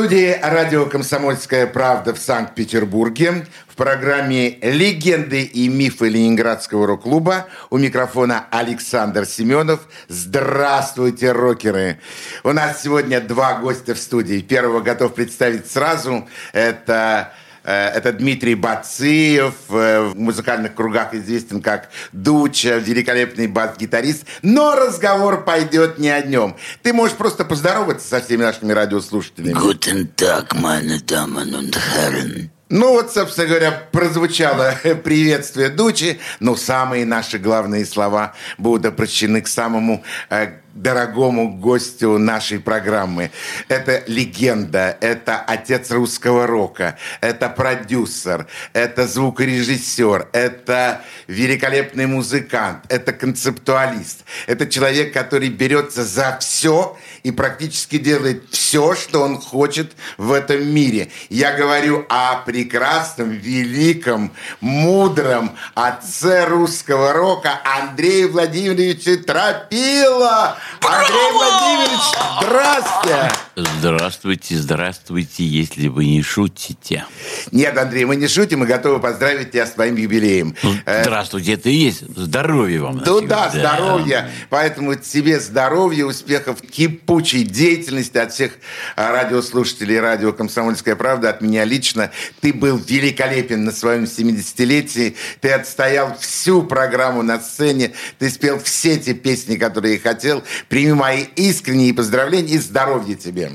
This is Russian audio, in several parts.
Студии радио «Комсомольская правда» в Санкт-Петербурге в программе «Легенды и мифы Ленинградского рок-клуба» у микрофона Александр Семенов. Здравствуйте, рокеры! У нас сегодня два гостя в студии. Первого готов представить сразу. Это это Дмитрий Бациев, э, в музыкальных кругах известен как Дуча, великолепный бас-гитарист. Но разговор пойдет не о нем. Ты можешь просто поздороваться со всеми нашими радиослушателями. Guten Tag, meine Damen und Herren. Ну вот, собственно говоря, прозвучало приветствие Дучи, но самые наши главные слова будут обращены к самому э, дорогому гостю нашей программы. Это легенда, это отец русского рока, это продюсер, это звукорежиссер, это великолепный музыкант, это концептуалист, это человек, который берется за все и практически делает все, что он хочет в этом мире. Я говорю о прекрасном, великом, мудром отце русского рока Андрея Владимировича Тропила. Андрей Владимирович, здрасте! Здравствуйте, здравствуйте, если вы не шутите. Нет, Андрей, мы не шутим, мы готовы поздравить тебя с твоим юбилеем. Э, Здравствуйте, это и есть. Здоровья вам. Ну да, навсегда. здоровья. Поэтому тебе здоровья, успехов, кипучей деятельности от всех а, радиослушателей радио «Комсомольская правда», от меня лично. Ты был великолепен на своем 70-летии. Ты отстоял всю программу на сцене. Ты спел все те песни, которые я хотел. Прими мои искренние поздравления и здоровья тебе.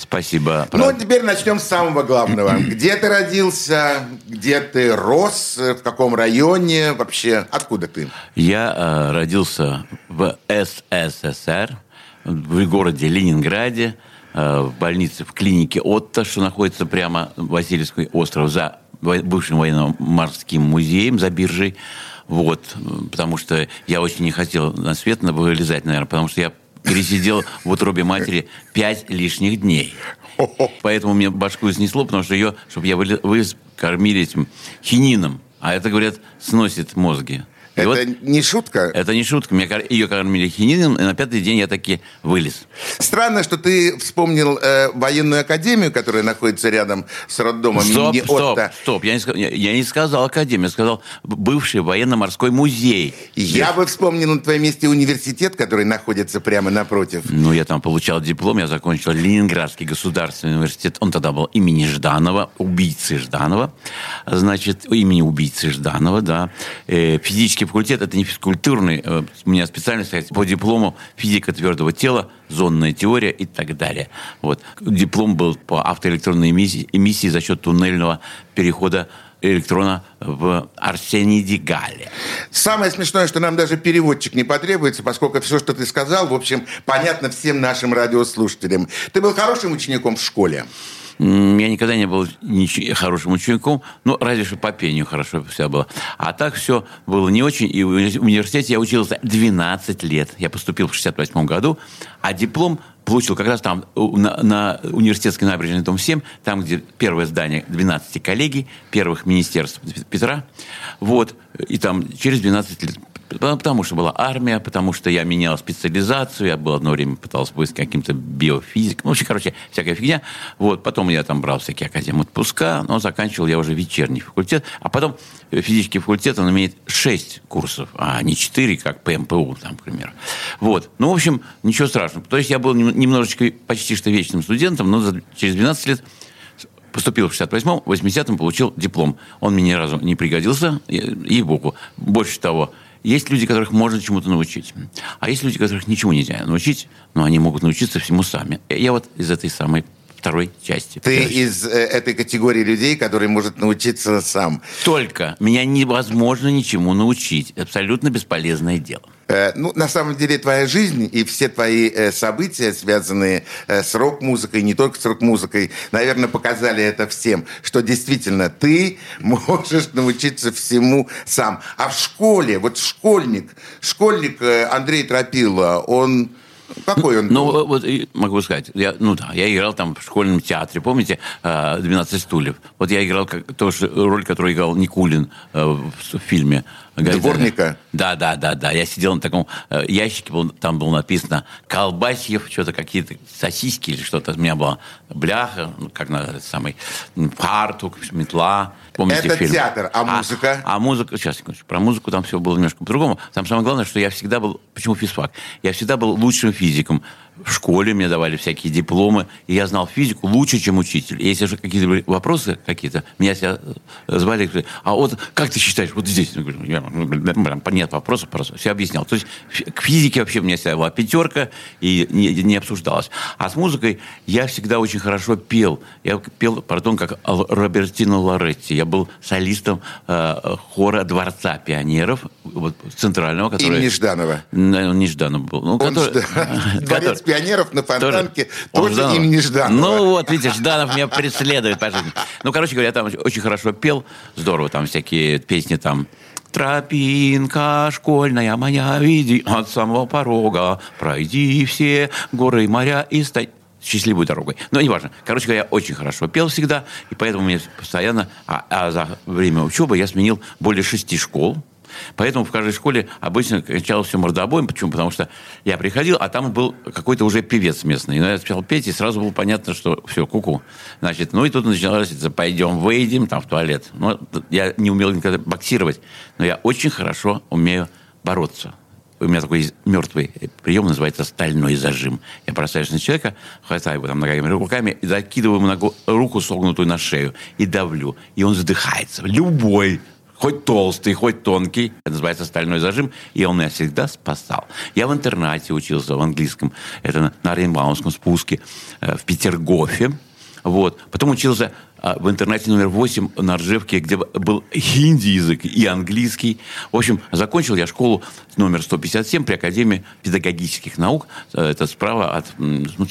Спасибо. Ну, правда. теперь начнем с самого главного. Где ты родился? Где ты рос? В каком районе? Вообще, откуда ты? Я э, родился в СССР, в городе Ленинграде, э, в больнице, в клинике Отто, что находится прямо Васильевский остров за бывшим военно-морским музеем, за биржей. Вот, потому что я очень не хотел на свет на- вылезать, наверное, потому что я пересидел в утробе матери пять лишних дней. Поэтому мне башку снесло, потому что ее, чтобы я вылез, кормили этим хинином. А это, говорят, сносит мозги. И Это вот не шутка? это не шутка. Меня, ее кормили хинином, и на пятый день я таки вылез. Странно, что ты вспомнил э, военную академию, которая находится рядом с роддомом Стоп, имени стоп, Отто. стоп. Я не, я, не сказал академия, я сказал бывший военно-морской музей. Я бы вспомнил на твоем месте университет, который находится прямо напротив. Ну, я там получал диплом, я закончил Ленинградский государственный университет. Он тогда был имени Жданова, убийцы Жданова. Значит, имени убийцы Жданова, да. Э, физический факультет, это не физкультурный. э, У меня специальность по диплому физика твердого тела, зонная теория и так далее. Вот. Диплом был по автоэлектронной эмиссии, эмиссии за счет туннельного перехода электрона в Арсениде Галле. Самое смешное, что нам даже переводчик не потребуется, поскольку все, что ты сказал, в общем, понятно всем нашим радиослушателям. Ты был хорошим учеником в школе? Я никогда не был хорошим учеником, ну, разве что по пению хорошо все было. А так все было не очень. И в уни- университете я учился 12 лет. Я поступил в 68 году, а диплом получил как раз там, на, на университетской набережной, дом 7, там, где первое здание 12 коллегий, первых министерств Петра. Вот. И там через 12 лет Потому что была армия, потому что я менял специализацию, я был одно время пытался быть каким-то биофизиком. Ну, в общем, короче, всякая фигня. Вот, потом я там брал всякие академии отпуска, но заканчивал я уже вечерний факультет. А потом э, физический факультет, он имеет 6 курсов, а не 4, как по МПУ, там, к примеру. Вот. Ну, в общем, ничего страшного. То есть я был нем- немножечко почти что вечным студентом, но через 12 лет Поступил в 68-м, в 80-м получил диплом. Он мне ни разу не пригодился, и, и богу. Больше того, есть люди, которых можно чему-то научить. А есть люди, которых ничему нельзя научить, но они могут научиться всему сами. Я вот из этой самой второй части. Ты части. из э, этой категории людей, который может научиться сам. Только меня невозможно ничему научить. Абсолютно бесполезное дело. Э, Ну, на самом деле, твоя жизнь и все твои э, события, связанные э, с рок-музыкой, не только с рок-музыкой, наверное, показали это всем, что действительно ты можешь научиться всему сам. А в школе, вот школьник, школьник Андрей Тропила, он Какой он Ну, был? вот могу сказать, я, ну да, я играл там в школьном театре, помните, э, «12 стульев». Вот я играл как, же роль, которую играл Никулин в фильме. Гайдая. Дворника? Да, да, да, да. Я сидел на таком э, ящике, был- там было написано «Колбасьев», что-то какие-то сосиски или что-то. У меня была бляха, ну, как на самый фартук, метла. Помните Это фильм? театр, а музыка? А, музыка, сейчас, секундочку, про музыку там все было немножко по-другому. Там самое главное, что я всегда был, почему физфак? Я всегда был лучшим физиком. В школе мне давали всякие дипломы, и я знал физику лучше, чем учитель. И если же какие-то были вопросы какие-то, меня себя э, звали, а вот как ты считаешь, вот здесь? Я говорю, «Я, ну, прям, нет вопросов, просто все объяснял. То есть к физике вообще у меня всегда была пятерка, и не, не обсуждалось. А с музыкой я всегда очень хорошо пел. Я пел, пардон, как Робертино Лоретти. Я был солистом э, хора Дворца пионеров, вот, центрального, который... Имени Жданова. Ну, не Жданов был. Ну, который- Дворец который- пионеров на Фонтанке он тоже Жданов. имени Жданова. Ну вот, видите, Жданов меня преследует по жизни. Ну, короче говоря, там очень хорошо пел, здорово, там всякие песни там Тропинка школьная моя, види от самого порога, пройди все горы и моря и стань счастливой дорогой. Но неважно. Короче говоря, я очень хорошо пел всегда, и поэтому мне постоянно... А, а за время учебы я сменил более шести школ, Поэтому в каждой школе обычно кончалось все мордобоем. Почему? Потому что я приходил, а там был какой-то уже певец местный. Но я начал петь, и сразу было понятно, что все, куку. Значит, ну и тут началось, пойдем, выйдем там в туалет. Ну, я не умел никогда боксировать, но я очень хорошо умею бороться. У меня такой мертвый прием, называется стальной зажим. Я бросаюсь на человека, хватаю его там ногами, руками, и закидываю ему руку, согнутую на шею, и давлю. И он задыхается. Любой хоть толстый, хоть тонкий. Это называется стальной зажим, и он меня всегда спасал. Я в интернате учился в английском, это на, Рейнбаумском спуске э, в Петергофе. Вот. Потом учился а, в интернате номер 8 на Ржевке, где был хинди язык и английский. В общем, закончил я школу номер 157 при Академии педагогических наук. Э, Это справа от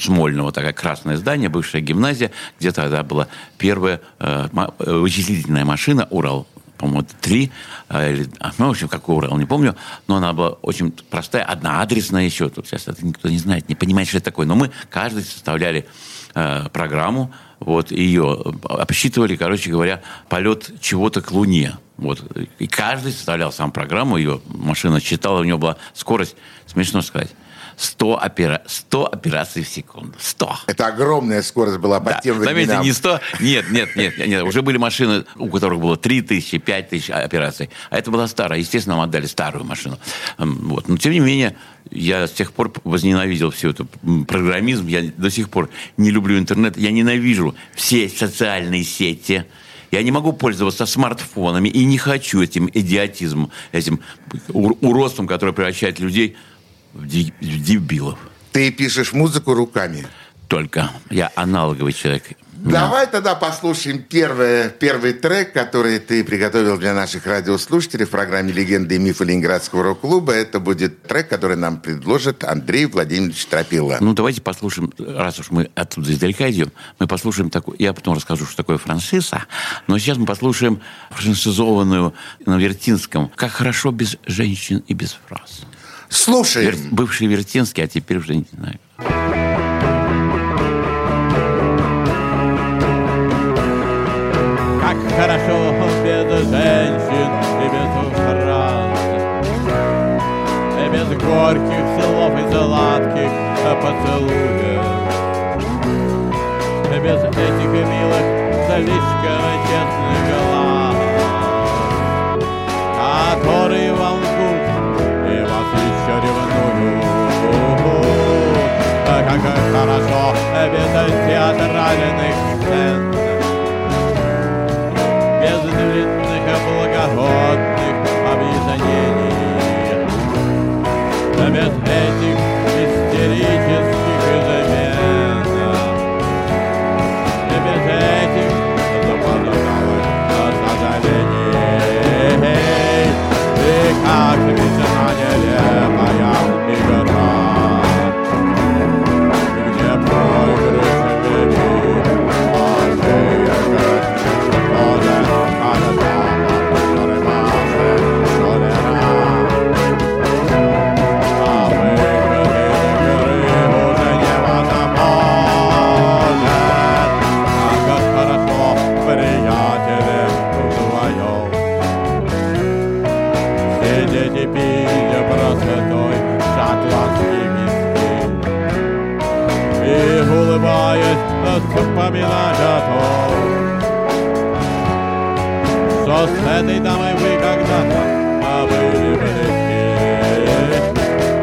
Смольного, такое красное здание, бывшая гимназия, где тогда была первая э, э, вычислительная машина «Урал» по-моему, три, э, или, а, ну, в общем, какой Урал, не помню, но она была очень простая, одноадресная еще, тут сейчас это никто не знает, не понимает, что это такое, но мы каждый составляли э, программу, вот, ее обсчитывали, короче говоря, полет чего-то к Луне, вот, и каждый составлял сам программу, ее машина читала, у нее была скорость, смешно сказать, 100, опера... 100 операций в секунду. 100. Это огромная скорость была по Да. тем Заметьте, временам. не 100, нет, нет, нет, нет, уже были машины, у которых было 3 тысячи, 5 тысяч операций. А это была старая, естественно, нам отдали старую машину. Вот. Но, тем не менее, я с тех пор возненавидел всю эту м, программизм, я до сих пор не люблю интернет, я ненавижу все социальные сети, я не могу пользоваться смартфонами и не хочу этим идиотизмом, этим ур- уродством, которое превращает людей в ди- в дебилов. Ты пишешь музыку руками. Только я аналоговый человек. Давай тогда послушаем первый, первый трек, который ты приготовил для наших радиослушателей в программе «Легенды и мифы Ленинградского рок-клуба». Это будет трек, который нам предложит Андрей Владимирович Тропила. Ну, давайте послушаем, раз уж мы оттуда издалека идем, мы послушаем такой, я потом расскажу, что такое франшиза, но сейчас мы послушаем франшизованную на Вертинском «Как хорошо без женщин и без фраз». Слушаем. Вер- Бывший Вертинский, а теперь уже не знаю. Как хорошо без женщин и без фраз И без горьких слов и сладких поцелуев И без этих милых, слишком честных глаз Которые вам без театральных сцен. Без длинных благородных объяснений, без этих истерических измен, и без этих запоздалых сожалений. И как дети теперь простотой шотландский виски. И улыбаясь, вспоминать о том, что с этой дамой вы когда-то а были близки.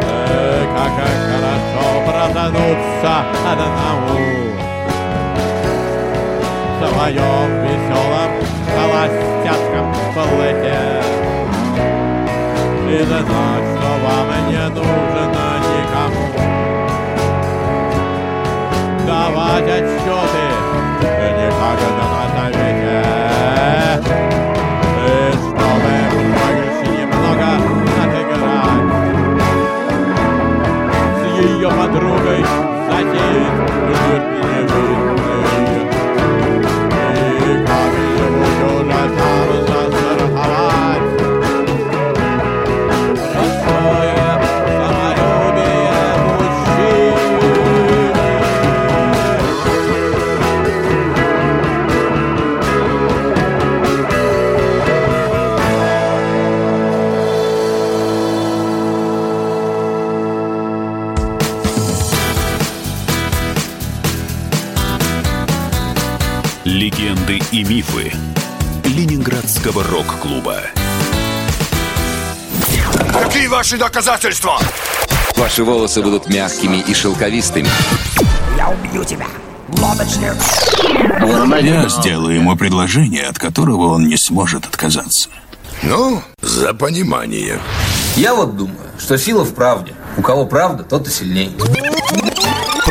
Э, как хорошо протонуться одному в своем веселом холостяцком плыте. И знать, что вам не нужно никому давать отчеты никогда на совете. И чтобы больше немного отыграть с ее подругой затеять Легенды и мифы Ленинградского рок-клуба. Какие ваши доказательства? Ваши волосы будут мягкими и шелковистыми. Я сделаю ему предложение, от которого он не сможет отказаться. Ну, за понимание. Я вот думаю, что сила в правде. У кого правда, тот и сильнее.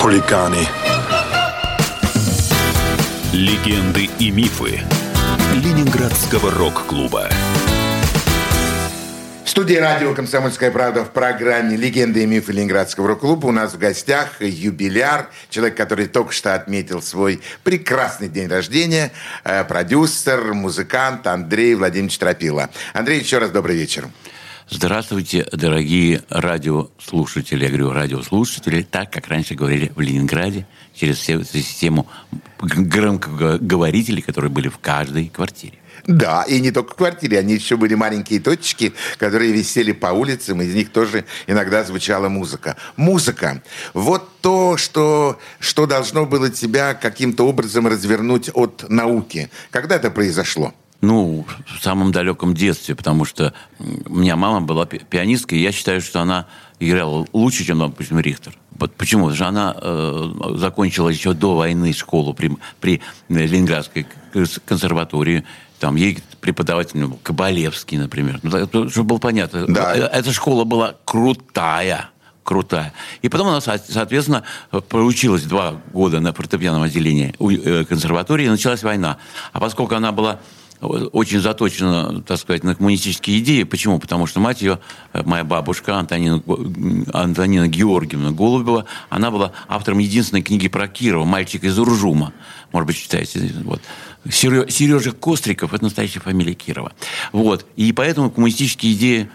Хулиганы. Легенды и мифы Ленинградского рок-клуба. В студии радио «Комсомольская правда» в программе «Легенды и мифы Ленинградского рок-клуба» у нас в гостях юбиляр, человек, который только что отметил свой прекрасный день рождения, э, продюсер, музыкант Андрей Владимирович Тропила. Андрей, еще раз добрый вечер. Здравствуйте, дорогие радиослушатели. Я говорю радиослушатели, так, как раньше говорили в Ленинграде, через систему громкоговорителей, которые были в каждой квартире. Да, и не только в квартире, они еще были маленькие точки, которые висели по улицам, из них тоже иногда звучала музыка. Музыка. Вот то, что, что должно было тебя каким-то образом развернуть от науки. Когда это произошло? Ну, в самом далеком детстве, потому что у меня мама была пи- пианисткой, и я считаю, что она играла лучше, чем, допустим, Рихтер. Вот почему? Потому что она э, закончила еще до войны школу при, при Ленинградской кон- консерватории. Там ей преподаватель был Кабалевский, например. Ну, так, чтобы было понятно. Да. Э, Эта школа была крутая крутая. И потом она, со- соответственно, проучилась два года на фортепианном отделении э, консерватории, и началась война. А поскольку она была очень заточена, так сказать, на коммунистические идеи. Почему? Потому что мать ее, э, моя бабушка Антонина, Антонина Георгиевна Голубева, она была автором единственной книги про Кирова «Мальчик из Уржума». Может быть, читаете. Вот. Сережа Костриков – это настоящая фамилия Кирова. Вот. И поэтому коммунистические идеи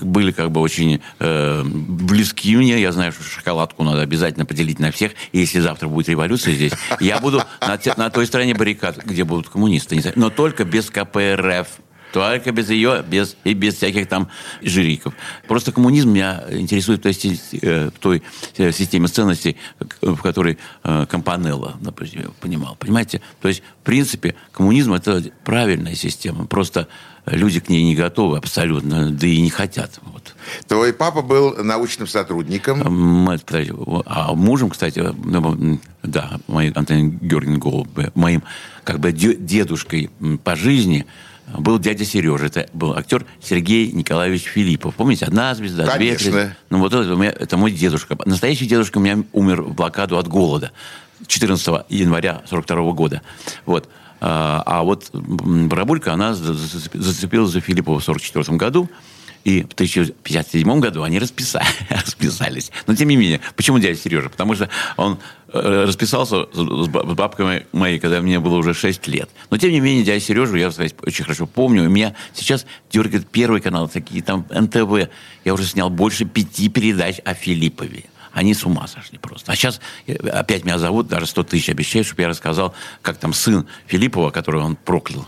были как бы очень э, близки мне. Я знаю, что шоколадку надо обязательно поделить на всех. И если завтра будет революция здесь, я буду на, те- на той стороне баррикад, где будут коммунисты. Но только без КПРФ. Только без ее, без, и без всяких там жириков. Просто коммунизм меня интересует в той, э, в той э, системе ценностей, в которой э, Компанелло, например, понимал. Понимаете? То есть, в принципе, коммунизм – это правильная система. Просто люди к ней не готовы абсолютно, да и не хотят. Вот. Твой папа был научным сотрудником. М, подожди, А мужем, кстати, ну, да, моей Антонин Георгиевна Голубь, моим как бы дедушкой по жизни был дядя Сережа. Это был актер Сергей Николаевич Филиппов. Помните, одна звезда, две Конечно. звезды. Ну, вот это, у меня, это мой дедушка. Настоящий дедушка у меня умер в блокаду от голода 14 января 42 года. Вот. А а вот м, бабулька, она за- за- зацепилась за Филиппова в 44 году. И в 1057 году они расписали, расписались. Но тем не менее, почему дядя Сережа? Потому что он э, расписался с бабкой моей, когда мне было уже 6 лет. Но тем не менее, дядя Сережу я очень хорошо помню. У меня сейчас дергает первый канал, такие там НТВ. Я уже снял больше пяти передач о Филиппове. Они с ума сошли просто. А сейчас э, опять меня зовут, даже 100 тысяч обещают, чтобы я рассказал, как там сын Филиппова, которого он проклял,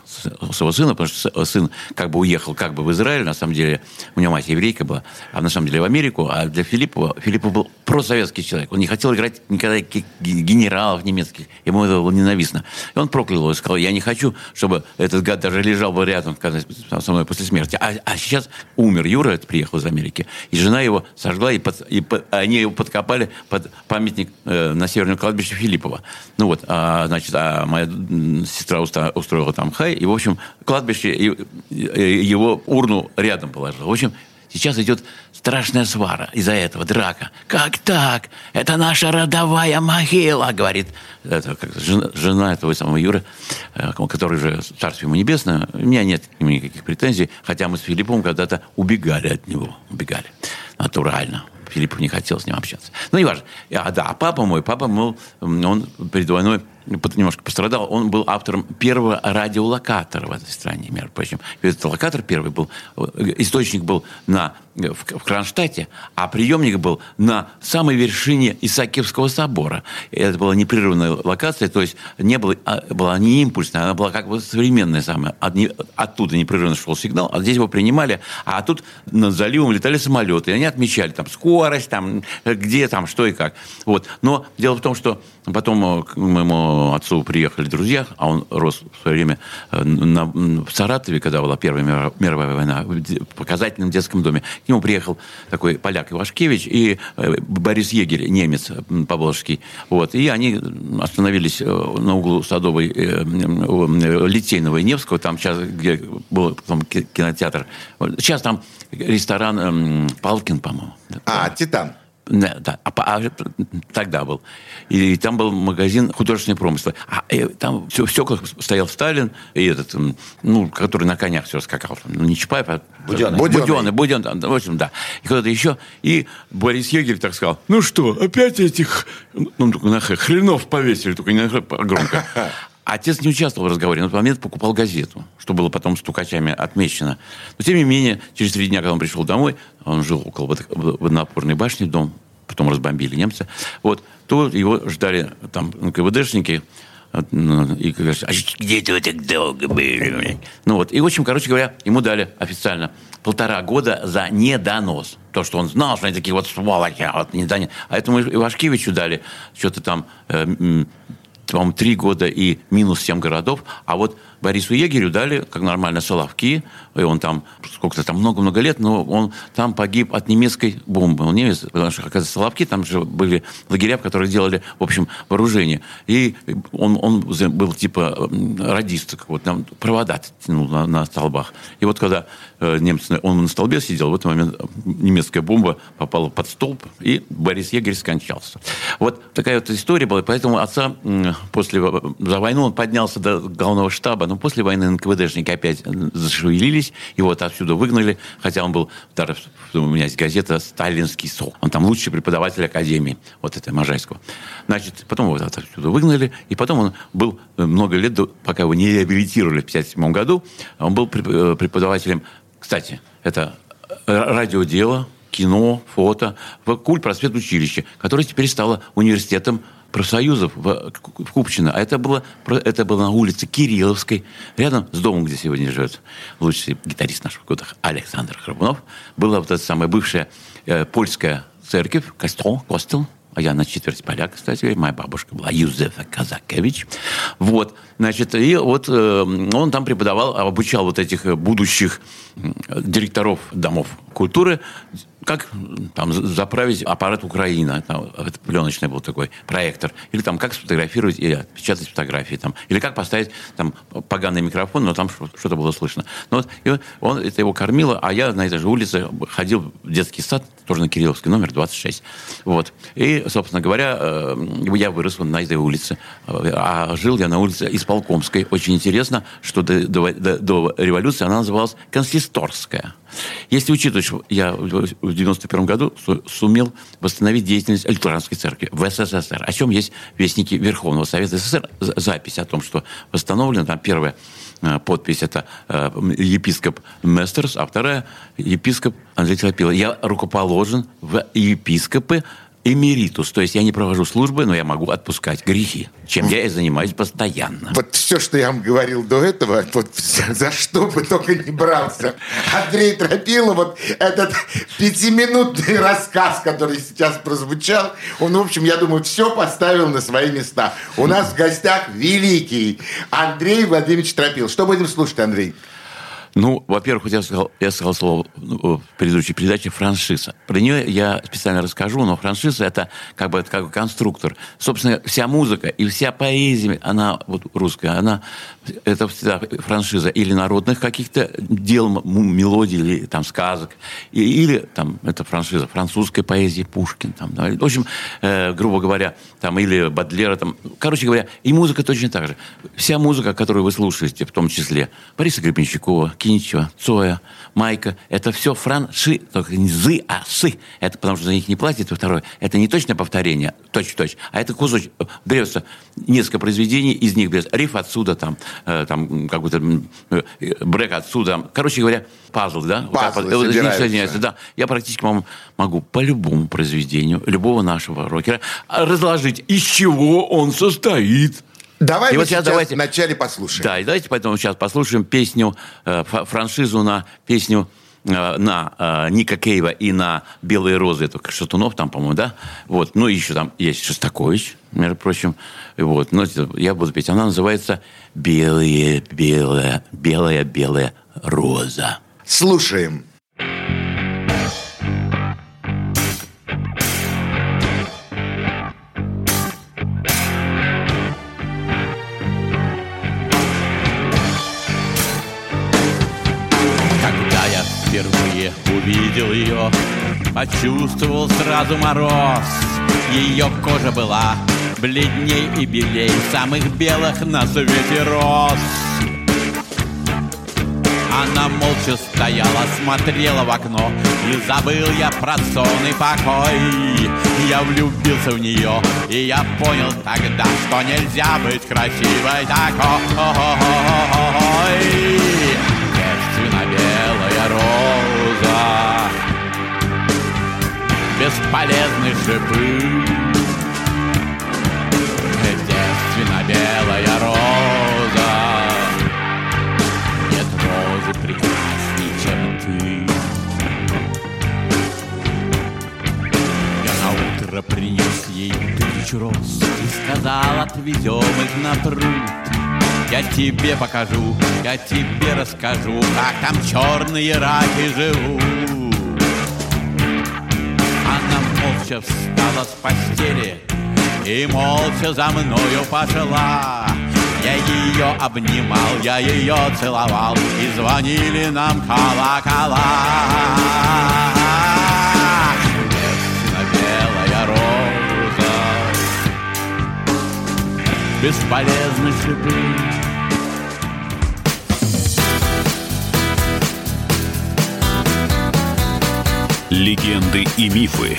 своего сына, потому что сын как бы уехал как бы в Израиль, на самом деле у него мать еврейка была, а на самом деле в Америку, а для Филиппова, Филиппов был просоветский человек. Он не хотел играть никогда генералов немецких. Ему это было ненавистно. И он проклял его и сказал, я не хочу, чтобы этот гад даже лежал бы рядом со мной после смерти. А, а сейчас умер Юра, приехал из Америки, и жена его сожгла, и, под, и под, они его под закопали под памятник э, на северном кладбище Филиппова. Ну вот, а, значит, а моя сестра устроила там хай, и, в общем, кладбище, и, и, его урну рядом положила. В общем, Сейчас идет страшная свара из-за этого, драка. Как так? Это наша родовая могила, говорит это, как, жена, жена этого самого Юры, э, который же царствие ему небесное. У меня нет никаких претензий, хотя мы с Филиппом когда-то убегали от него. Убегали. Натурально. Филиппов не хотел с ним общаться. Ну, не важно. А, да, а папа мой, папа был, он перед войной немножко пострадал. Он был автором первого радиолокатора в этой стране, между прочим. Этот локатор первый был, э, источник был на, в, в Кронштадте, а приемник был на самой вершине Исаакиевского собора. Это была непрерывная локация, то есть не было, а, была не импульсная, она была как бы современная самая. От, не, оттуда непрерывно шел сигнал, а здесь его принимали, а тут над заливом летали самолеты, и они отмечали там скорость, там, где там, что и как. Вот. Но дело в том, что потом к моему отцу приехали друзья, а он рос в свое время э, на, в Саратове, когда была Первая мировая война, в показательном детском доме. К нему приехал такой поляк Ивашкевич и э, Борис Егерь, немец поволжский. Вот. И они остановились э, на углу Садовой, Литейного и Невского, там сейчас, где был там кинотеатр. Сейчас там ресторан Палкин, по-моему. А, Титан. Да. А, а, тогда был. И там был магазин художественной промысла. А и, там все, все как стоял Сталин, и этот, ну, который на конях все скакал. Ну, не Чапаев, а Буденный. Буденный. Буденный, в общем, да. И кто-то еще. И Борис Егерь так сказал, ну что, опять этих ну, хренов повесили, только не громко. Отец не участвовал в разговоре, на тот момент покупал газету, что было потом стукачами отмечено. Но, тем не менее, через три дня, когда он пришел домой, он жил около водонапорной башни, дом, потом разбомбили немцы, вот, то его ждали там КВДшники, ну, и говорят, а где ты так долго были? Ну вот, и, в общем, короче говоря, ему дали официально полтора года за недонос. То, что он знал, что они такие вот сволочи, а вот не. А этому Ивашкевичу дали что-то там э, по-моему, три года и минус семь городов. А вот Борису Егерю дали, как нормально, Соловки, и он там, сколько-то там, много-много лет, но он там погиб от немецкой бомбы. Он немец, потому что, оказывается, Соловки, там же были лагеря, которые делали, в общем, вооружение. И он, он был типа радист, вот там провода тянул на, на столбах. И вот когда э, немцы, он на столбе сидел, в этот момент немецкая бомба попала под столб, и Борис Егерь скончался. Вот такая вот история была, поэтому отца после, за войну он поднялся до главного штаба, но после войны НКВДшники опять зашевелились, его отсюда выгнали, хотя он был, даже, у меня есть газета «Сталинский СО». Он там лучший преподаватель Академии, вот этой Можайского. Значит, потом его отсюда выгнали, и потом он был много лет, пока его не реабилитировали в 1957 году, он был э, преподавателем, кстати, это э, радиодело, кино, фото в Куль просвет училище, которое теперь стало университетом профсоюзов в, в Купчино. А это было, это было на улице Кирилловской, рядом с домом, где сегодня живет лучший гитарист наших годах Александр Храбунов. Была вот эта самая бывшая э, польская церковь, костел, костел, а я на четверть поляк, кстати, моя бабушка была Юзефа Казакевич. Вот, значит, и вот э, он там преподавал, обучал вот этих будущих директоров домов культуры как там заправить аппарат Украина, там, это пленочный был такой проектор, или там как сфотографировать и отпечатать фотографии, там, или как поставить там поганый микрофон, но там что-то было слышно. Но вот, и он, это его кормило, а я на этой же улице ходил в детский сад, тоже на Кирилловский, номер 26. Вот. И, собственно говоря, э, я вырос на этой улице. А жил я на улице Исполкомской. Очень интересно, что до, до, до революции она называлась Консисторская. Если учитывать, что я в 91 году сумел восстановить деятельность Лютеранской церкви в СССР, о чем есть вестники Верховного Совета СССР, запись о том, что восстановлена, там первая э, подпись это э, епископ Местерс, а вторая епископ Андрей Телопилов. Я рукоположен в епископы эмеритус, то есть я не провожу службы, но я могу отпускать грехи, чем я и занимаюсь постоянно. Вот все, что я вам говорил до этого, вот за что бы только не брался. Андрей Тропилов, вот этот пятиминутный рассказ, который сейчас прозвучал, он, в общем, я думаю, все поставил на свои места. У нас в гостях великий Андрей Владимирович Тропил. Что будем слушать, Андрей? Ну, во-первых, я сказал, я сказал слово в предыдущей передаче «франшиза». Про нее я специально расскажу, но франшиза – это как бы, это как конструктор. Собственно, вся музыка и вся поэзия, она вот русская, она это всегда франшиза или народных каких-то дел, мелодий, или там сказок, или там это франшиза французской поэзии, Пушкин. Там, да. В общем, э, грубо говоря, там, или Бадлера. Там. Короче говоря, и музыка точно так же. Вся музыка, которую вы слушаете, в том числе Бориса Гребенщикова, Киничева, Цоя, Майка, это все франши, только не зы, а сы. Это потому что за них не платят. И второе, это не точное повторение, точь-точь, а это кусочек. Берется несколько произведений, из них берется риф отсюда, там, э, там какой-то э, брек отсюда. Короче говоря, пазл, да? Пазлы вот, собираются. да. Я практически могу, могу по любому произведению любого нашего рокера разложить, из чего он состоит. Давай И вот сейчас давайте- вначале послушаем. Да, и давайте поэтому сейчас послушаем песню, э, франшизу на песню э, на э, Ника Кейва и на «Белые розы». Это Шатунов там, по-моему, да? Вот. Ну, еще там есть Шостакович, между прочим. Вот. Но это я буду петь. Она называется «Белые, белая, белая, белая роза». Слушаем. Когда увидел ее, почувствовал сразу мороз. Ее кожа была бледней и белей самых белых на свете роз. Она молча стояла, смотрела в окно И забыл я про сон и покой Я влюбился в нее И я понял тогда, что нельзя быть красивой такой Бесполезны шипы. Девственно-белая роза. Нет розы прекрасней, чем ты. Я на утро принес ей тысячу роз И сказал, отвезем их на труд. Я тебе покажу, я тебе расскажу Как там черные раки живут молча встала с постели И молча за мною пошла. Я ее обнимал, я ее целовал И звонили нам колокола. Бесполезны шипы Легенды и мифы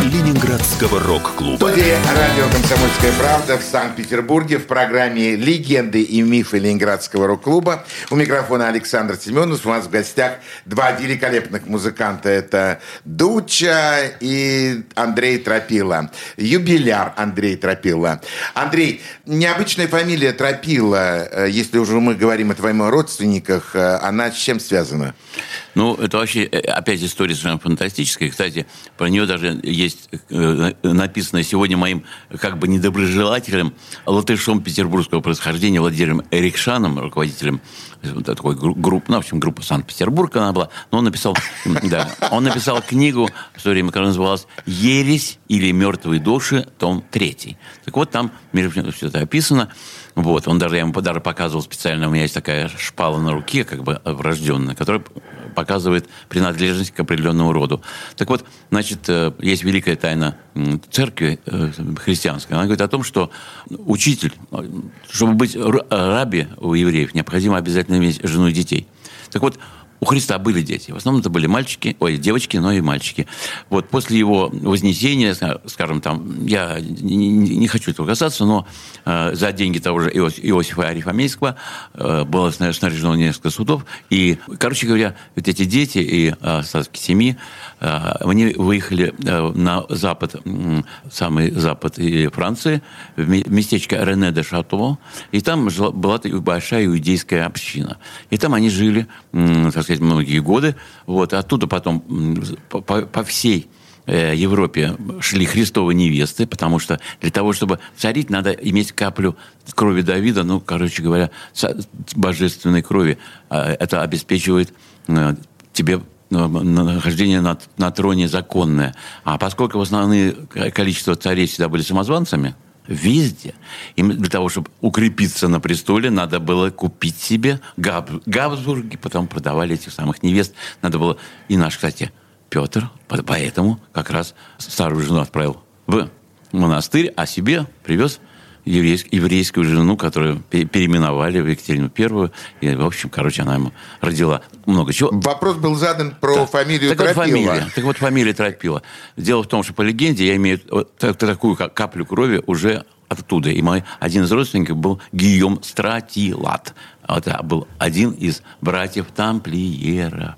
Ленинградского рок-клуба. Студия радио «Комсомольская правда» в Санкт-Петербурге в программе «Легенды и мифы Ленинградского рок-клуба». У микрофона Александр Семенов. У нас в гостях два великолепных музыканта. Это Дуча и Андрей Тропила. Юбиляр Андрей Тропила. Андрей, необычная фамилия Тропила, э, если уже мы говорим о твоих родственниках, э, она с чем связана? Ну, это вообще, э, опять история совершенно фантастическая. Кстати, про нее даже есть э, написано сегодня моим как бы недоброжелателем, латышом петербургского происхождения Владимиром Эрикшаном, руководителем такой группы, ну, в общем, группа Санкт-Петербург она была, но он написал, да, он написал книгу, в свое время, которая называлась «Ересь или мертвые души», том третий. Так вот, там, между прочим, все это описано. Вот, он даже, я ему даже показывал специально, у меня есть такая шпала на руке, как бы врожденная, которая показывает принадлежность к определенному роду. Так вот, значит, э, есть великая тайна церкви э, христианской. Она говорит о том, что учитель, чтобы быть раби у евреев, необходимо обязательно иметь жену и детей. Так вот, у Христа были дети. В основном это были мальчики, ой, девочки, но и мальчики. Вот после его вознесения, скажем, там, я не, хочу этого касаться, но э, за деньги того же Иос, Иосифа Арифамейского э, было снаряжено несколько судов. И, короче говоря, вот эти дети и остатки семьи, они выехали э, на запад, э, самый запад Франции, в местечко Рене де Шато, и там была большая иудейская община. И там они жили, э, так сказать, многие годы. Вот. Оттуда потом по, всей э, Европе шли христовые невесты, потому что для того, чтобы царить, надо иметь каплю крови Давида, ну, короче говоря, божественной крови. Это обеспечивает э, тебе нахождение на, на троне законное. А поскольку в основное количество царей всегда были самозванцами, везде. Им для того, чтобы укрепиться на престоле, надо было купить себе Габ... Габсбурги, потом продавали этих самых невест. Надо было... И наш, кстати, Петр, поэтому как раз старую жену отправил в монастырь, а себе привез еврейскую, еврейскую жену, которую переименовали в Екатерину Первую. И, в общем, короче, она ему родила много чего. Вопрос был задан про да. фамилию так Тропила. Вот фамилия, так вот, фамилия Тропила. Дело в том, что по легенде я имею вот такую каплю крови уже оттуда. И мой один из родственников был Гийом Стратилат. Это был один из братьев тамплиеров.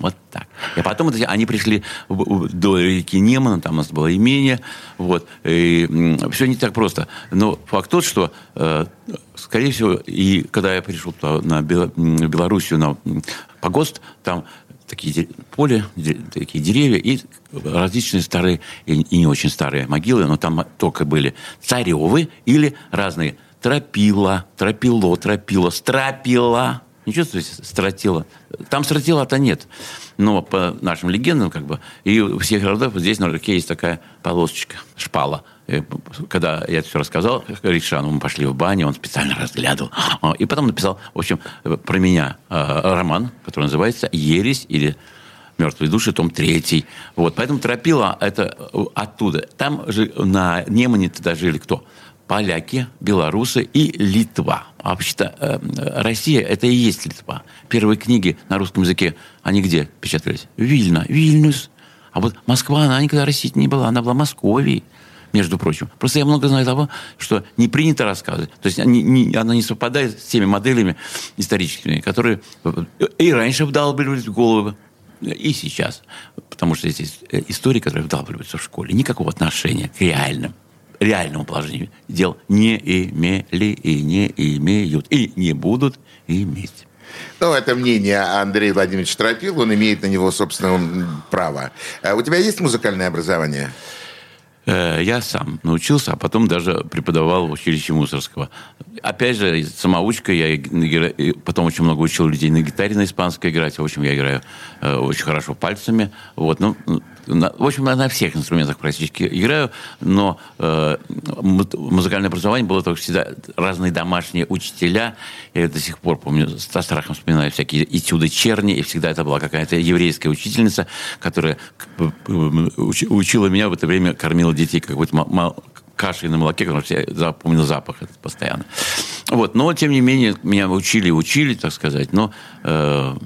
Вот так. И потом они пришли до реки Немана, там у нас было имение, вот, и все не так просто. Но факт тот, что, э, скорее всего, и когда я пришел на Белоруссию, на погост, там такие поле, такие деревья и различные старые и не очень старые могилы, но там только были царевы или разные тропила, тропило, тропило, страпила, не чувствуете стратила? Там стратила-то нет. Но по нашим легендам, как бы, и у всех родов здесь на руке есть такая полосочка, шпала. И когда я это все рассказал Рикшану, мы пошли в баню, он специально разглядывал. И потом написал, в общем, про меня э, роман, который называется «Ересь» или «Мертвые души», том третий. Вот, поэтому Тропила – это оттуда. Там же на Немане тогда жили кто? Поляки, белорусы и Литва. А вообще-то э, Россия – это и есть Литва. Первые книги на русском языке, они где печатались? Вильна, Вильнюс. А вот Москва, она никогда России не была, она была Московией между прочим. Просто я много знаю того, что не принято рассказывать. То есть не, не, она не совпадает с теми моделями историческими, которые и раньше вдалбливались в головы, и сейчас. Потому что здесь истории, которые вдалбливаются в школе, никакого отношения к реальным реальному положению дел не имели и не имеют, и не будут иметь. Ну, это мнение Андрея Владимировича Тропил, он имеет на него, собственно, право. А у тебя есть музыкальное образование? Э, я сам научился, а потом даже преподавал в училище Мусорского. Опять же, самоучка, я потом очень много учил людей на гитаре на испанской играть. В общем, я играю э, очень хорошо пальцами. Вот, ну, в общем, на, всех инструментах практически играю, но э, музыкальное образование было только всегда разные домашние учителя. Я до сих пор помню, со страхом вспоминаю всякие этюды черни, и всегда это была какая-то еврейская учительница, которая учила меня в это время, кормила детей какой-то кашей на молоке, потому что я запомнил запах этот постоянно. Вот, но, тем не менее, меня учили учили, так сказать, но э,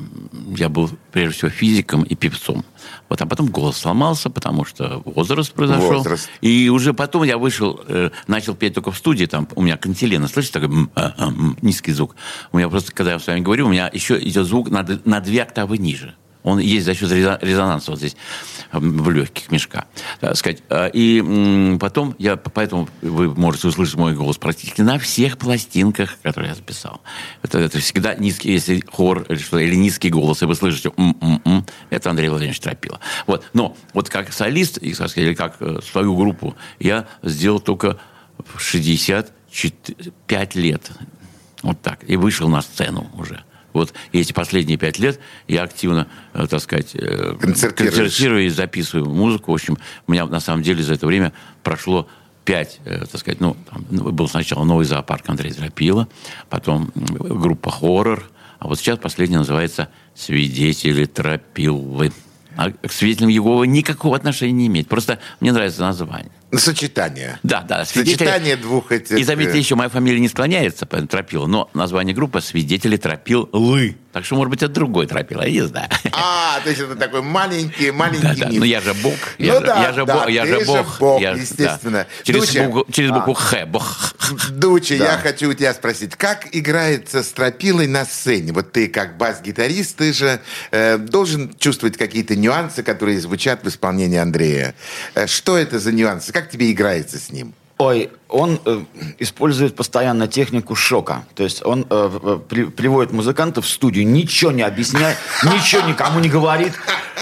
я был, прежде всего, физиком и певцом. Вот, а потом голос сломался, потому что возраст произошел. Возраст. И уже потом я вышел, э, начал петь только в студии, там у меня кантилена, слышите, такой м, а, а, м, низкий звук. У меня просто, когда я с вами говорю, у меня еще идет звук на, на две октавы ниже. Он есть за счет резо- резонанса вот здесь, м, в легких мешка. Так сказать. А, И потом, я, поэтому вы можете услышать мой голос практически на всех пластинках, которые я записал. Это, это всегда низкий, если хор или, что, или низкий голос, и вы слышите «м-м-м», это Андрей Владимирович Тропила. Вот. Но вот как солист, или как э, свою группу, я сделал только в 65 лет. Вот так. И вышел на сцену уже. Вот эти последние пять лет я активно, э, так сказать, э, концертирую и записываю музыку. В общем, у меня на самом деле за это время прошло пять, э, так сказать, ну, там, ну, был сначала новый зоопарк Андрея Тропила, потом группа «Хоррор», а вот сейчас последняя называется «Свидетели Тропилы». А к свидетелям Иеговы никакого отношения не имеет. Просто мне нравится название. Сочетание. Да, да. свидетели- Сочетание двух этих... И заметьте э, еще, моя фамилия не склоняется по Тропилу, но название группы «Свидетели Тропил Лы». Так что, может быть, это другой Тропил, я не знаю. А, то есть это такой маленький, маленький Да, да, миф. но я же бог. Ну Я, же- да, я же да, бог. Я же бог. бог, Я- да. естественно. Через, Дуча. букву, через А. букву Х. Бог. Дуча, Да. я хочу у тебя спросить, как играется стропилой на сцене? Вот ты как бас-гитарист, ты же э, должен чувствовать какие-то нюансы, которые звучат в исполнении Андрея. Э, что это за нюансы? Как тебе играется с ним? Ой, он э, использует постоянно технику шока. То есть он э, в- при- приводит музыкантов в студию, ничего не объясняет, ничего никому не говорит,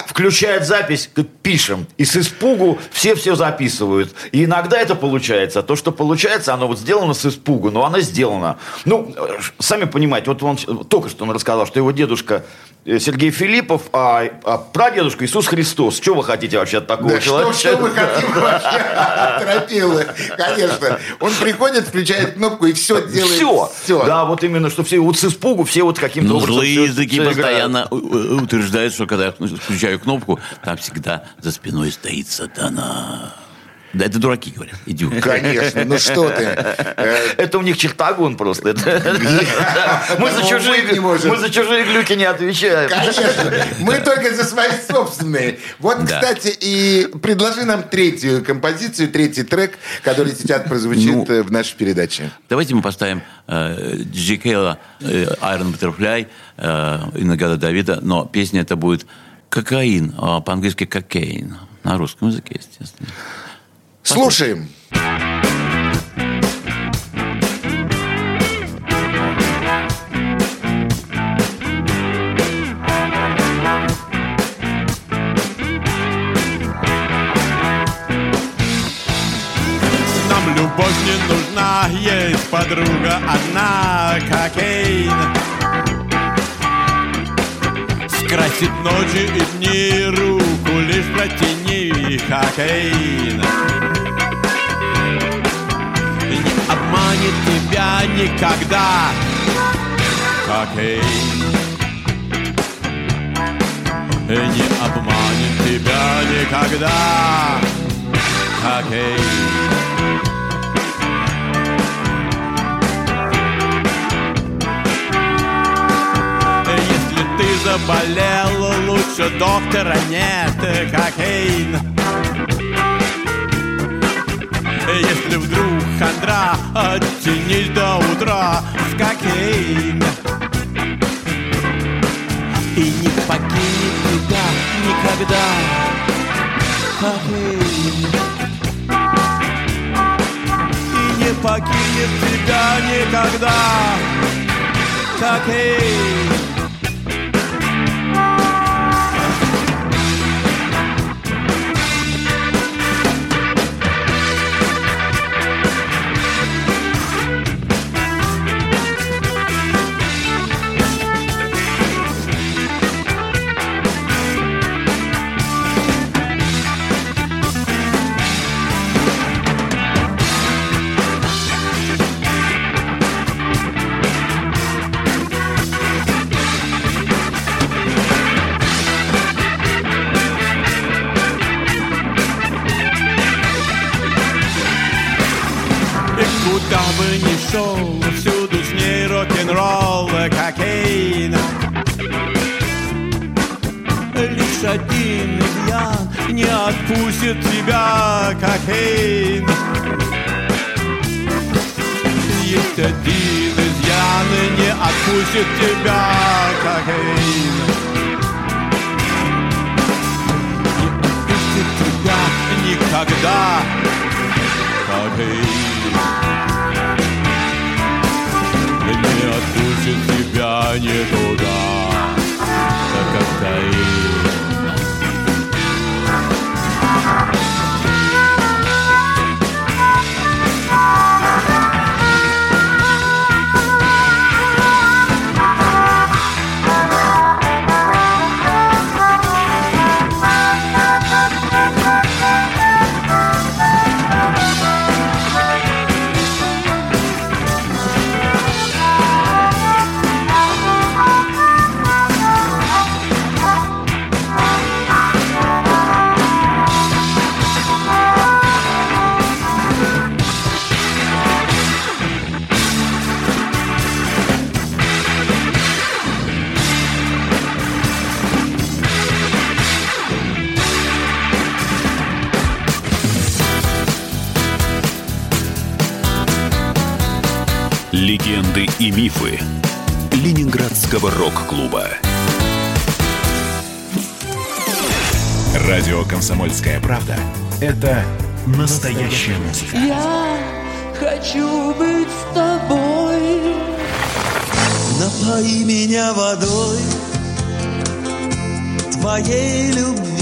включает запись, пишем. И с испугу все все записывают. И иногда это получается. То, что получается, оно вот сделано с испугу, но оно сделано. Ну, э, сами понимаете, вот он э, только что он рассказал, что его дедушка э, Сергей Филиппов, а, а прадедушка Иисус Христос. Что вы хотите вообще от такого Да что, человека? что мы хотим вообще от Тропилы? Конечно. Он приходит, включает кнопку и все делает. Все. Все. Да, вот именно, что все вот с испугу, все вот каким-то Ну, образом злые языки всё постоянно у- у- утверждают, что когда я включаю кнопку, там всегда за спиной стоит сатана. Да, это дураки говорят, идиоты. Конечно, ну что ты. играют. Это у них чертагон просто. Это- Мы за чужие мы за глюки не отвечаем. Конечно. Мы только за свои собственные. Вот, кстати, и предложи нам третью композицию, третий трек, который сейчас прозвучит Ну, э, в нашей передаче. Давайте мы поставим э, Джи Кейла э, Iron Butterfly э, и Нагада Давида, но песня это будет кокаин, а по-английски кокаин. На русском языке, естественно. Слушаем. Нам любовь не нужна, есть подруга одна, кокейн. Скрасит ночи и дни, руку лишь протяни, cocaine. Не обманет тебя никогда, cocaine. Не обманет тебя никогда, cocaine. Если ты лучше доктора нет, cocaine. Если вдруг хандра, оттянись до утра с cocaine. И не покинет тебя никогда, кокейн. И не покинет тебя никогда, кокейн. Куда бы ни шел, всюду с рок-н-ролл, cocaine. Лишь один изъян не отпустит тебя, cocaine. Есть один изъян и не отпустит тебя, кокейн. Не отпустит тебя никогда, кокейн. Не отпустит тебя не туда, как кокаин. Легенды и мифы Ленинградского рок-клуба. Радио «Комсомольская правда» — это настоящая музыка. Я хочу быть с тобой. Напои меня водой твоей любви.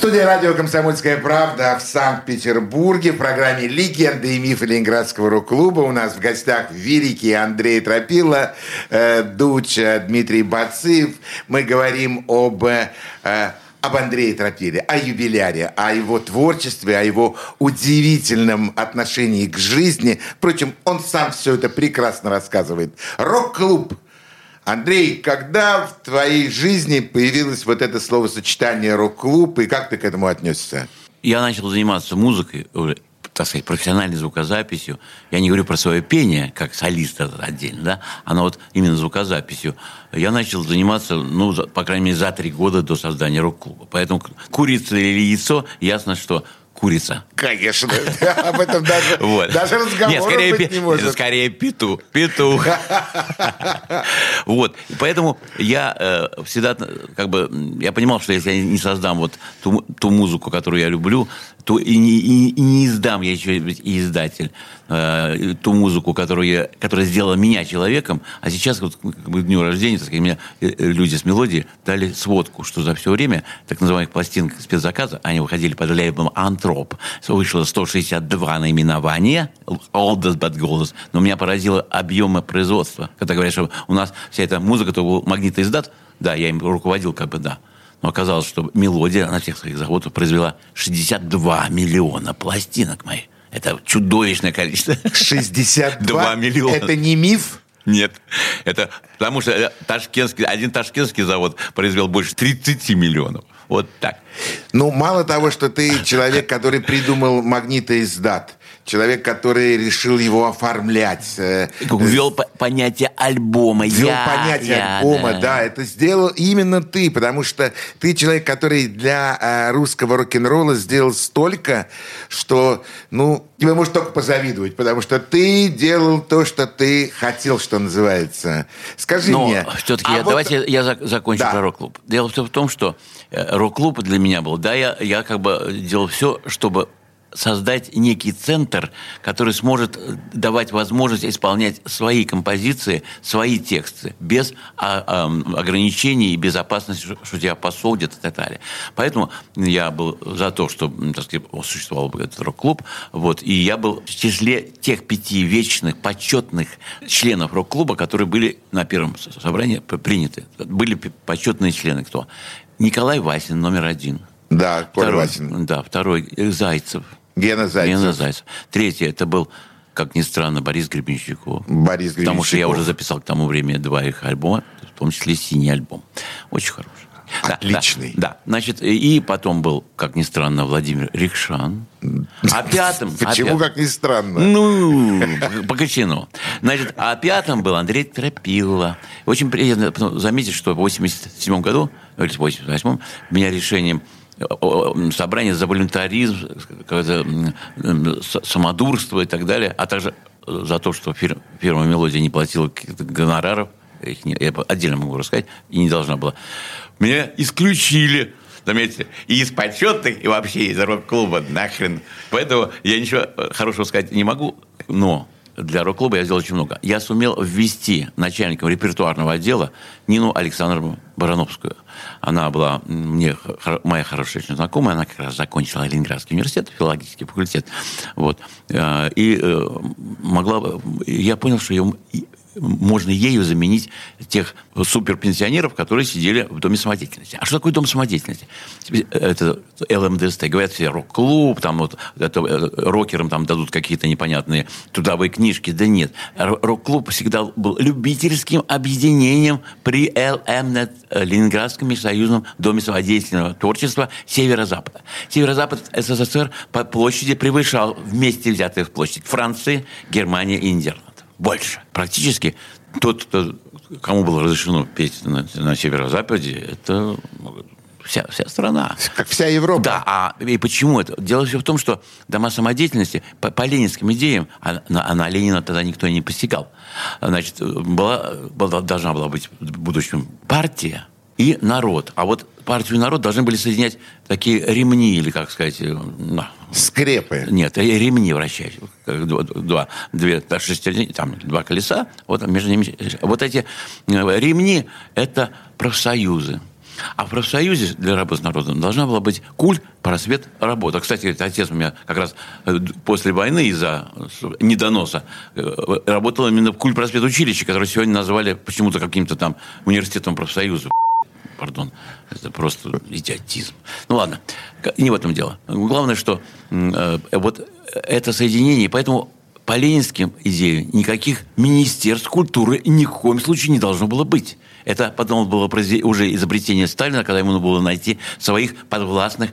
Студия радио «Комсомольская правда» в Санкт-Петербурге в программе «Легенды и мифы Ленинградского рок-клуба». У нас в гостях великий Андрей Тропила, э, Дуча, Дмитрий Бациев. Мы говорим об, э, об Андрее Тропиле, о юбиляре, о его творчестве, о его удивительном отношении к жизни. Впрочем, он сам все это прекрасно рассказывает. Рок-клуб – Андрей, когда в твоей жизни появилось вот это словосочетание рок-клуб, и как ты к этому отнесся? Я начал заниматься музыкой, так сказать, профессиональной звукозаписью. Я не говорю про свое пение, как солист отдельно, да, а вот именно звукозаписью. Я начал заниматься, ну, за- по крайней мере, за три года до создания рок-клуба. Поэтому курица или яйцо, ясно, что курица. Конечно. Об этом даже, Вот. даже разговора Нет, скорее, быть не может. скорее петух. Петух. Вот. Поэтому я э, всегда, как бы, я понимал, что если я не создам вот ту, ту музыку, которую я люблю, то и и- и не издам, я еще и издатель, э, ту музыку, которую я, которая сделала меня человеком. А сейчас, вот, как бы, дню рождения, так мне э, э, люди с мелодией дали сводку, что за все время так называемых пластинок спецзаказа, они выходили под лейблом «Антроп», вышло 162 наименования, this but голос, но меня поразило объемы производства. Когда говорят, что у нас вся эта музыка, то был магнитоиздат, да, я им руководил, как бы, да. Но оказалось, что мелодия на всех своих заводах произвела 62 миллиона пластинок моих. Это чудовищное количество. 62 миллиона. Это не миф? Нет. Это потому что э, ташкентский, один ташкентский завод произвел больше 30 миллионов. Вот так. Ну, мало того, что ты человек, который придумал магнитоиздат, человек, который решил его оформлять. э, Ввел по- понятие альбома. Ввел Я- понятие я, альбома, да. да. это сделал именно ты, потому что ты человек, который для э, русского рок-н-ролла сделал столько, что, ну, тебе может только позавидовать, потому что ты делал то, что ты хотел, что называется. Скажи Но мне. все-таки а я, вот- давайте я зак- закончу Да. про рок-клуб. Дело все в том, что э, рок-клуб для меня был, да, я, я как бы делал все, чтобы создать некий центр, который сможет давать возможность исполнять свои композиции, свои тексты, без а, а, ограничений и безопасности, что, тебя посудят и так далее. Поэтому я был за то, что так сказать, существовал этот рок-клуб, вот, и я был в числе тех пяти вечных, почетных членов рок-клуба, которые были на первом собрании приняты. Были почетные члены кто? Николай Васин, номер один. Да, Второй, Васин. Да, второй э, Зайцев. Гена Зайцев. Гена Зайцев. Третий это был, как ни странно, Борис Гребенщиков. Борис Потому что я Гребенщиков. уже записал к тому времени два их альбома, в том числе синий альбом. Очень хороший. Да, Отличный. Да, да. значит, и потом был, как ни странно, Владимир Рикшан. А пятым... а Почему, как ни странно? ну, по Качину. Значит, а пятым был Андрей Тропило. Очень приятно потом заметить, что в 87 году, или в 88 меня решением собрания за волюнтаризм, самодурство и так далее, а также за то, что фир- фирма «Мелодия» не платила каких-то гонораров, их не- я отдельно могу рассказать, и не должна была. Меня исключили Заметьте, и из почетных, и вообще из рок-клуба нахрен. Поэтому я ничего э, хорошего сказать не могу, но для рок-клуба я сделал очень много. Я сумел ввести начальником репертуарного отдела Нину Александровну Барановскую. Она была мне моя хорошая знакомая, она как раз закончила Ленинградский университет, филологический факультет. Вот. Э, И э, могла... бы- Я понял, что ее можно ею заменить тех суперпенсионеров, которые сидели в Доме самодеятельности. А что такое Дом самодеятельности? Это ЛМДСТ. Говорят все, рок-клуб, там вот, это, э, рокерам там дадут какие-то непонятные трудовые книжки. Да нет. Рок-клуб всегда был любительским объединением при ЛМН, э, Ленинградском межсоюзном Доме самодеятельного творчества Северо-Запада. Северо-Запад СССР по площади превышал вместе взятые в площадь Франции, Германия и Нидерланд больше. Практически тот, кто, кому было разрешено петь на, на северо-западе, это вся, вся страна. Как вся Европа. Да, а и почему это? Дело все в том, что дома самодеятельности по, по ленинским идеям, а на, а на Ленина тогда никто и не посягал. Значит, была, была- должна была быть в будущем партия и народ. А вот партию и народ должны были соединять такие ремни, или, как сказать, э, Скрепы. нет, ремни вращать. Как Два, два, две, шестерни- там, два колеса, вот между ними... Вот эти э, ремни – это профсоюзы. А в профсоюзе для работы с народом должна была быть культ, просвет, работа. Кстати, отец у меня как раз э, после войны из-за недоноса э, работал именно в культ, просвет училище, которое сегодня назвали почему-то каким-то там университетом профсоюза пардон, это просто идиотизм. Ну ладно, не в этом дело. Главное, что э, вот это соединение, поэтому по ленинским идеям никаких министерств культуры ни в коем случае не должно было быть. Это потом было уже изобретение Сталина, когда ему надо было найти своих подвластных,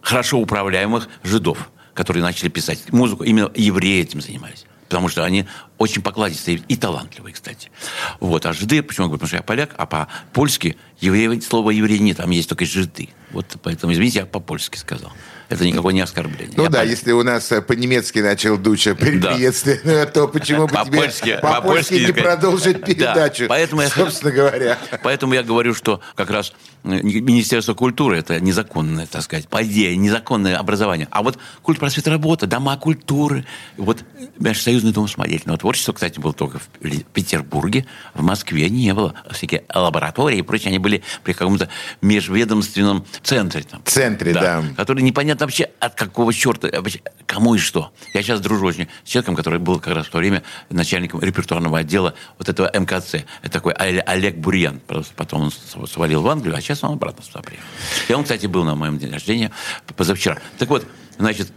хорошо управляемых жидов, которые начали писать музыку. Именно евреи этим занимались. Потому что они очень покладистые и талантливые, кстати. Вот. А жиды, почему я говорю, потому что я поляк, а по-польски евреи, слова еврей нет, там есть только жиды. Вот поэтому, извините, я по-польски сказал. Это никакое не оскорбление. Ну Я да, поляк. если у нас э, по-немецки начал Дуча при Да. ну, то почему бы тебе По-польски- не продолжить Да, передачу, поэтому я- собственно говоря. Поэтому я говорю, что как раз э, Министерство культуры это незаконное, так сказать, по идее, незаконное образование. А вот культ просвета работа, дома культуры, вот Межсоюзный дом самодеятельного творчества, кстати, был только в Пе- Петербурге, в Москве не было. Всякие лаборатории и прочее, они были при каком-то межведомственном центре. Там, Центре, да. Который непонятно вообще от какого черта, вообще, кому и что. Я сейчас дружу очень с человеком, который был как раз в то время начальником репертуарного отдела вот этого МКЦ. Это такой Оле- Олег Бурьян. Просто потом он свалил в Англию, а сейчас он обратно сюда приехал. И он, кстати, был на моем день рождения позавчера. Так вот, значит,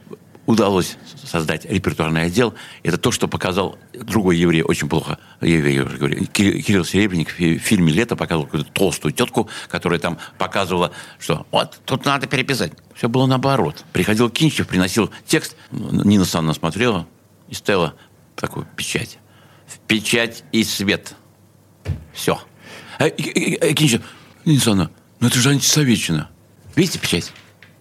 удалось создать репертуарный отдел. Это то, что показал другой еврей, очень плохо, еврей, я уже говорю, Ки- Кирилл Серебренник в фи- фильме «Лето» показывал какую-то толстую тетку, которая там показывала, что вот, тут надо переписать. Все было наоборот. Приходил Кинчев, приносил текст, Нина Санна смотрела и ставила такую печать. В печать и свет. Все. А, и- Кинчев, Нина Санна, ну это же антисоветчина. Видите печать?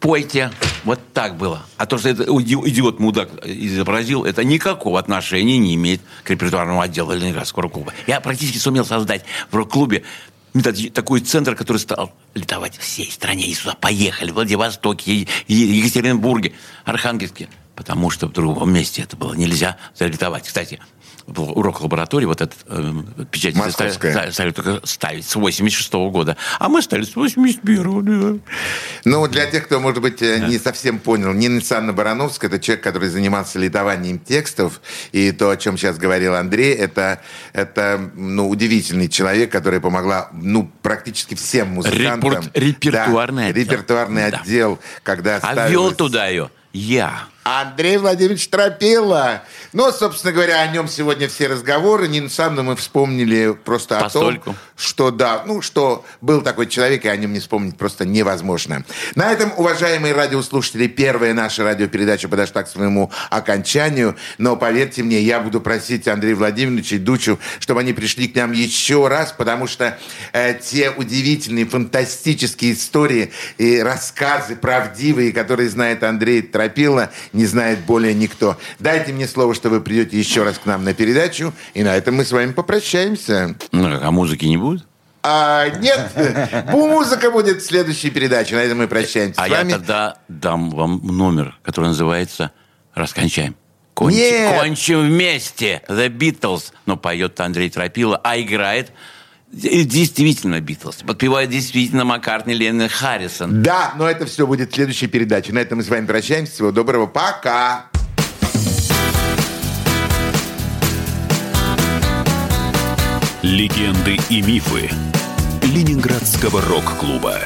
Пойте. Вот так было. А то, что это иди- идиот-мудак изобразил, это никакого отношения не имеет к репертуарному отделу Ленинградского рок-клуба. Я практически сумел создать в рок-клубе такой центр, который стал летовать всей стране. И сюда поехали. В Владивостоке, Екатеринбурге, Архангельске. потому что в другом месте это было нельзя залетовать. Кстати, был урок лаборатории, вот этот э, печать стали, стали только ставить с 86 года, а мы стали с 81 да. Ну, для тех, кто, может быть, э, не совсем понял, Нина Александровна Барановская – это человек, который занимался литованием текстов, и то, о чем сейчас говорил Андрей, это, это ну, удивительный человек, который помогла ну, практически всем музыкантам. Репорт- репертуарный Да, отдел. Репертуарный Да. отдел, когда А вел туда ее я. Андрей Владимирович Тропила. Ну, собственно говоря, о нем сегодня все разговоры. Нину Александровну мы вспомнили просто о Постольку. том, что да, ну, что был такой человек, и о нем не вспомнить просто невозможно. На этом, уважаемые радиослушатели, первая наша радиопередача подошла к своему окончанию. Но поверьте мне, я буду просить Андрея Владимировича и Дучу, чтобы они пришли к нам еще раз, потому что э, те удивительные, фантастические истории и рассказы правдивые, которые знает Андрей Тропила, не знает более никто. Дайте мне слово, что вы придете еще раз к нам на передачу, и на этом мы с вами попрощаемся. Ну, а музыки не будет? А, нет, музыка будет в следующей передаче. На этом мы прощаемся А с я вами. тогда дам вам номер, который называется «Раскончаем». Кончим, Нет! кончим вместе. The Beatles. Но поет Андрей Тропила, а играет действительно Битлз. Подпевает действительно Маккартни, Леннон, Харрисон. Да, но это все будет в следующей передаче. На этом мы с вами прощаемся. Всего доброго. Пока. Легенды и мифы Ленинградского рок-клуба.